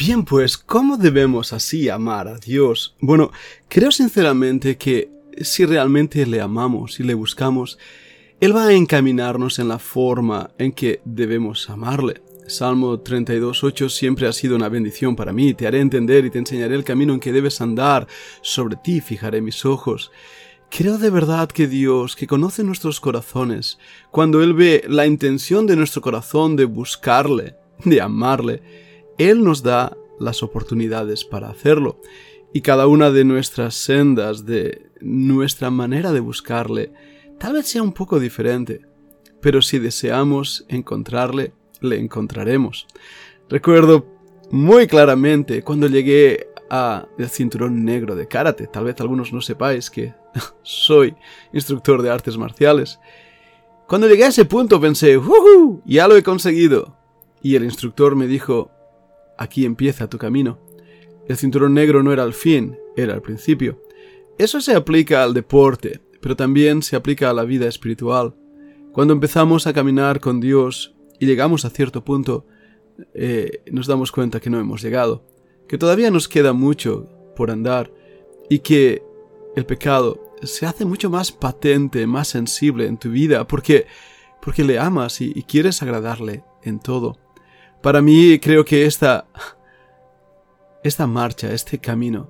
Bien, pues, ¿cómo debemos así amar a Dios? Bueno, creo sinceramente que si realmente le amamos y le buscamos, Él va a encaminarnos en la forma en que debemos amarle. Salmo 32.8 siempre ha sido una bendición para mí. Te haré entender y te enseñaré el camino en que debes andar. Sobre ti fijaré mis ojos. Creo de verdad que Dios, que conoce nuestros corazones, cuando Él ve la intención de nuestro corazón de buscarle, de amarle, Él nos da las oportunidades para hacerlo. Y cada una de nuestras sendas, de nuestra manera de buscarle, tal vez sea un poco diferente. Pero si deseamos encontrarle, le encontraremos. Recuerdo muy claramente cuando llegué a el cinturón negro de karate. Tal vez algunos no sepáis que soy instructor de artes marciales. Cuando llegué a ese punto pensé, ¡Uhú! Ya lo he conseguido. Y el instructor me dijo, aquí empieza tu camino. El cinturón negro no era el fin, era el principio. Eso se aplica al deporte, pero también se aplica a la vida espiritual. Cuando empezamos a caminar con Dios y llegamos a cierto punto, eh, nos damos cuenta que no hemos llegado, que todavía nos queda mucho por andar y que el pecado se hace mucho más patente, más sensible en tu vida, porque, porque le amas y, quieres agradarle en todo. Para mí creo que esta, esta marcha, este camino,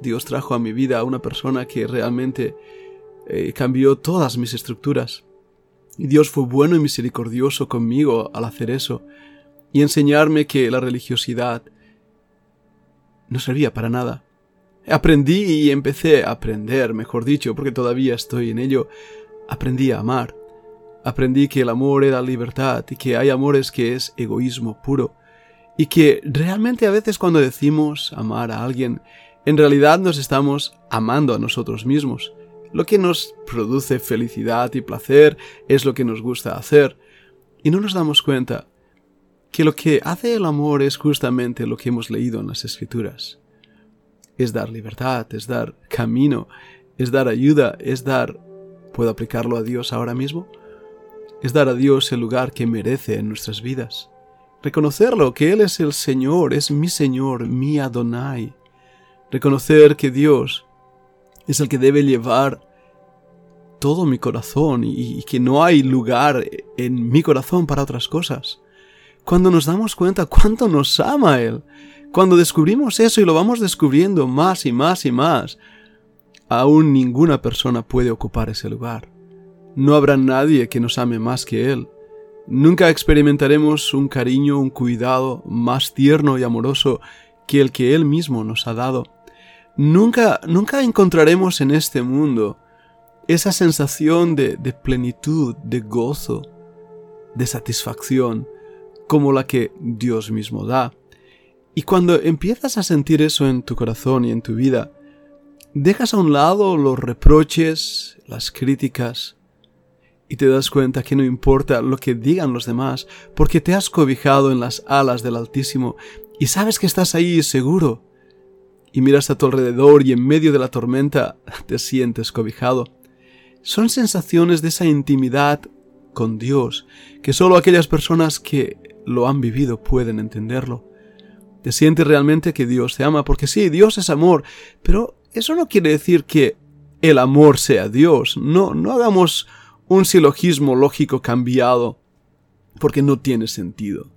Dios trajo a mi vida a una persona que realmente eh, cambió todas mis estructuras. Y Dios fue bueno y misericordioso conmigo al hacer eso y enseñarme que la religiosidad no servía para nada. Aprendí y empecé a aprender, mejor dicho, porque todavía estoy en ello. Aprendí a amar. Aprendí que el amor era libertad y que hay amores que es egoísmo puro. Y que realmente a veces cuando decimos amar a alguien, en realidad nos estamos amando a nosotros mismos. Lo que nos produce felicidad y placer es lo que nos gusta hacer. Y no nos damos cuenta que lo que hace el amor es justamente lo que hemos leído en las escrituras es dar libertad, es dar camino, es dar ayuda, es dar... ¿Puedo aplicarlo a Dios ahora mismo? Es dar a Dios el lugar que merece en nuestras vidas. Reconocerlo, que Él es el Señor, es mi Señor, mi Adonai. Reconocer que Dios es el que debe llevar todo mi corazón y, que no hay lugar en mi corazón para otras cosas. Cuando nos damos cuenta cuánto nos ama Él, cuando descubrimos eso y lo vamos descubriendo más y más y más, aún ninguna persona puede ocupar ese lugar. No habrá nadie que nos ame más que Él. Nunca experimentaremos un cariño, un cuidado más tierno y amoroso que el que Él mismo nos ha dado. Nunca, nunca encontraremos en este mundo esa sensación de, de plenitud, de gozo, de satisfacción, como la que Dios mismo da. Y cuando empiezas a sentir eso en tu corazón y en tu vida, dejas a un lado los reproches, las críticas, y te das cuenta que no importa lo que digan los demás, porque te has cobijado en las alas del Altísimo y sabes que estás ahí seguro. Y miras a tu alrededor y en medio de la tormenta te sientes cobijado. Son sensaciones de esa intimidad con Dios que solo aquellas personas que lo han vivido pueden entenderlo. Te sientes realmente que Dios te ama, porque sí, Dios es amor, pero eso no quiere decir que el amor sea Dios. No, no hagamos un silogismo lógico cambiado, porque no tiene sentido.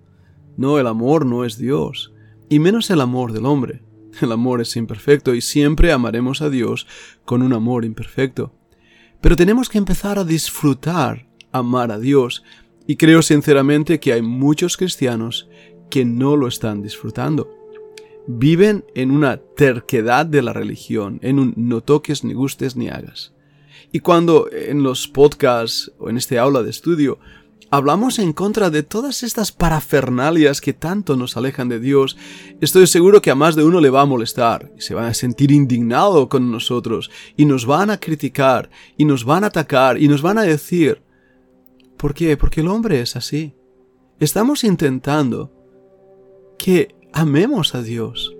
No, el amor no es Dios, y menos el amor del hombre. El amor es imperfecto y siempre amaremos a Dios con un amor imperfecto. Pero tenemos que empezar a disfrutar amar a Dios, y creo sinceramente que hay muchos cristianos que no lo están disfrutando. Viven en una terquedad de la religión, en un no toques, ni gustes, ni hagas. Y cuando en los podcasts o en este aula de estudio hablamos en contra de todas estas parafernalias que tanto nos alejan de Dios, estoy seguro que a más de uno le va a molestar y se van a sentir indignado con nosotros y nos van a criticar y nos van a atacar y nos van a decir, ¿por qué? Porque el hombre es así. Estamos intentando que amemos a Dios.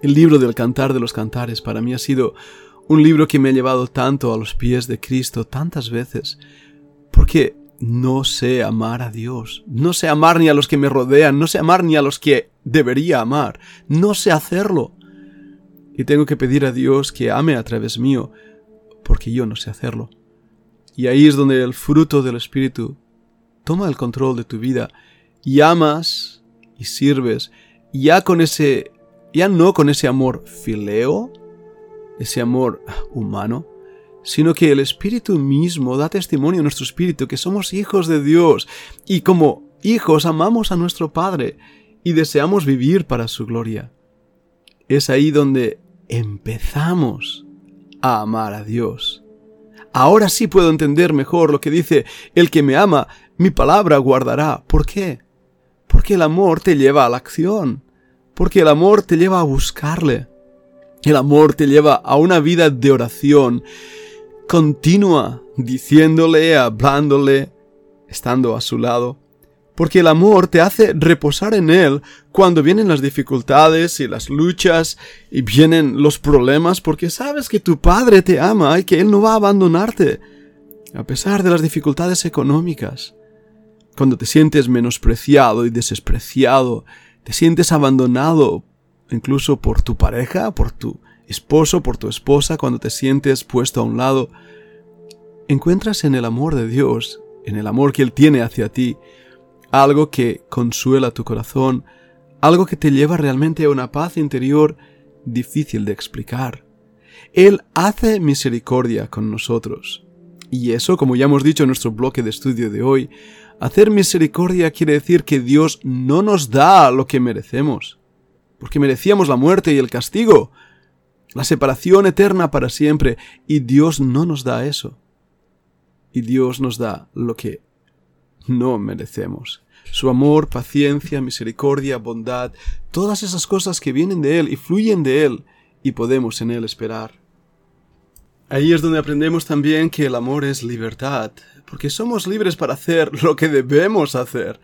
El libro del Cantar de los Cantares para mí ha sido un libro que me ha llevado tanto a los pies de Cristo tantas veces, porque no sé amar a Dios, no sé amar ni a los que me rodean, no sé amar ni a los que debería amar. No sé hacerlo. Y tengo que pedir a Dios que ame a través mío, porque yo no sé hacerlo. Y ahí es donde el fruto del Espíritu toma el control de tu vida y amas y sirves ya con ese, ya no con ese amor fileo, ese amor humano, sino que el Espíritu mismo da testimonio a nuestro espíritu que somos hijos de Dios y como hijos amamos a nuestro Padre y deseamos vivir para su gloria. Es ahí donde empezamos a amar a Dios. Ahora sí puedo entender mejor lo que dice, el que me ama, mi palabra guardará. ¿Por qué? Porque el amor te lleva a la acción, porque el amor te lleva a buscarle. El amor te lleva a una vida de oración continua, diciéndole, hablándole, estando a su lado. Porque el amor te hace reposar en él cuando vienen las dificultades y las luchas y vienen los problemas, porque sabes que tu Padre te ama y que Él no va a abandonarte, a pesar de las dificultades económicas. Cuando te sientes menospreciado y despreciado, te sientes abandonado incluso por tu pareja, por tu esposo, por tu esposa, cuando te sientes puesto a un lado, encuentras en el amor de Dios, en el amor que Él tiene hacia ti, algo que consuela tu corazón, algo que te lleva realmente a una paz interior difícil de explicar. Él hace misericordia con nosotros. Y eso, como ya hemos dicho en nuestro bloque de estudio de hoy, hacer misericordia quiere decir que Dios no nos da lo que merecemos, porque merecíamos la muerte y el castigo, la separación eterna para siempre, y Dios no nos da eso. Y Dios nos da lo que no merecemos. Su amor, paciencia, misericordia, bondad, todas esas cosas que vienen de Él y fluyen de Él y podemos en Él esperar. Ahí es donde aprendemos también que el amor es libertad, porque somos libres para hacer lo que debemos hacer,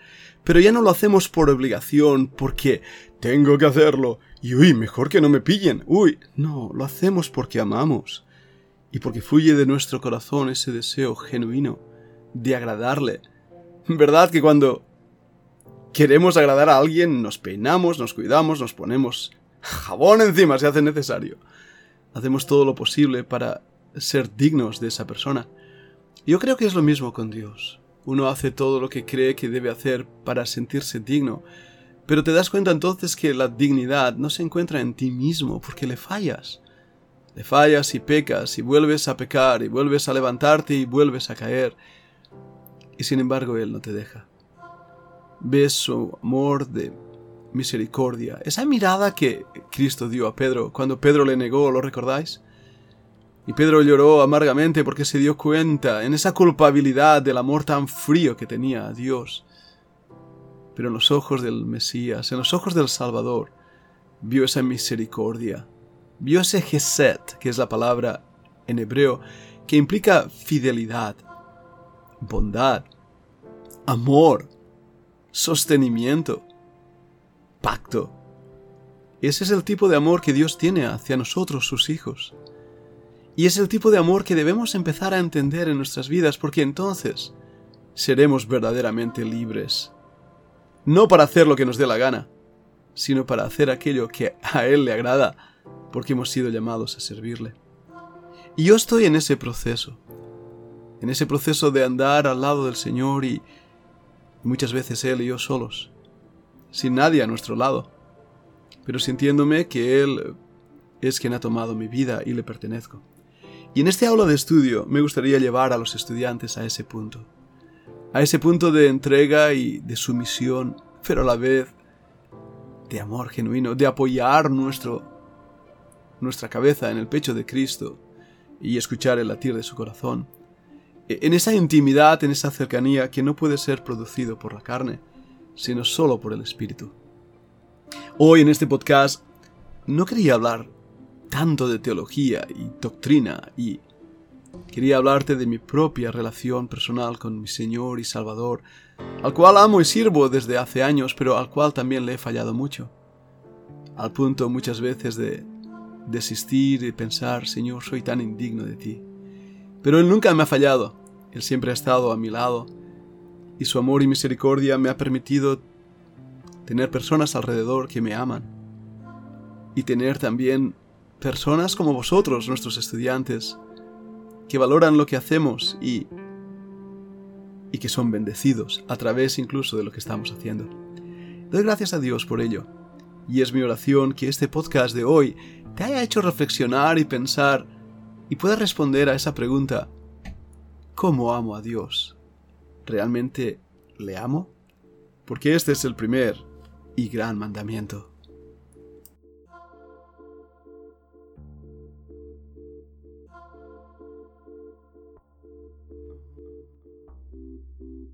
pero ya no lo hacemos por obligación, porque tengo que hacerlo, y uy, mejor que no me pillen, uy, no, lo hacemos porque amamos, y porque fluye de nuestro corazón ese deseo genuino de agradarle, ¿Verdad que cuando queremos agradar a alguien nos peinamos, nos cuidamos, nos ponemos jabón encima si hace necesario? Hacemos todo lo posible para ser dignos de esa persona. Yo creo que es lo mismo con Dios. Uno hace todo lo que cree que debe hacer para sentirse digno, pero te das cuenta entonces que la dignidad no se encuentra en ti mismo porque le fallas. Le fallas y pecas y vuelves a pecar y vuelves a levantarte y vuelves a caer y sin embargo Él no te deja. Ves su amor de misericordia, esa mirada que Cristo dio a Pedro cuando Pedro le negó, ¿lo recordáis? Y Pedro lloró amargamente porque se dio cuenta en esa culpabilidad del amor tan frío que tenía a Dios. Pero en los ojos del Mesías, en los ojos del Salvador, vio esa misericordia, vio ese geset, que es la palabra en hebreo, que implica fidelidad, bondad, amor, sostenimiento, pacto. Ese es el tipo de amor que Dios tiene hacia nosotros, sus hijos. Y es el tipo de amor que debemos empezar a entender en nuestras vidas porque entonces seremos verdaderamente libres. No para hacer lo que nos dé la gana, sino para hacer aquello que a Él le agrada porque hemos sido llamados a servirle. Y yo estoy en ese proceso en ese proceso de andar al lado del Señor y muchas veces Él y yo solos, sin nadie a nuestro lado, pero sintiéndome que Él es quien ha tomado mi vida y le pertenezco. Y en este aula de estudio me gustaría llevar a los estudiantes a ese punto, a ese punto de entrega y de sumisión, pero a la vez de amor genuino, de apoyar nuestro, nuestra cabeza en el pecho de Cristo y escuchar el latir de su corazón en esa intimidad, en esa cercanía que no puede ser producido por la carne, sino solo por el Espíritu. Hoy en este podcast no quería hablar tanto de teología y doctrina y quería hablarte de mi propia relación personal con mi Señor y Salvador, al cual amo y sirvo desde hace años, pero al cual también le he fallado mucho, al punto muchas veces de desistir y pensar, Señor, soy tan indigno de ti. Pero Él nunca me ha fallado, Él siempre ha estado a mi lado, y su amor y misericordia me ha permitido tener personas alrededor que me aman y tener también personas como vosotros, nuestros estudiantes, que valoran lo que hacemos y, y que son bendecidos a través incluso de lo que estamos haciendo. Doy gracias a Dios por ello. Y es mi oración que este podcast de hoy te haya hecho reflexionar y pensar y puedas responder a esa pregunta, ¿cómo amo a Dios? ¿Realmente le amo? Porque este es el primer y gran mandamiento.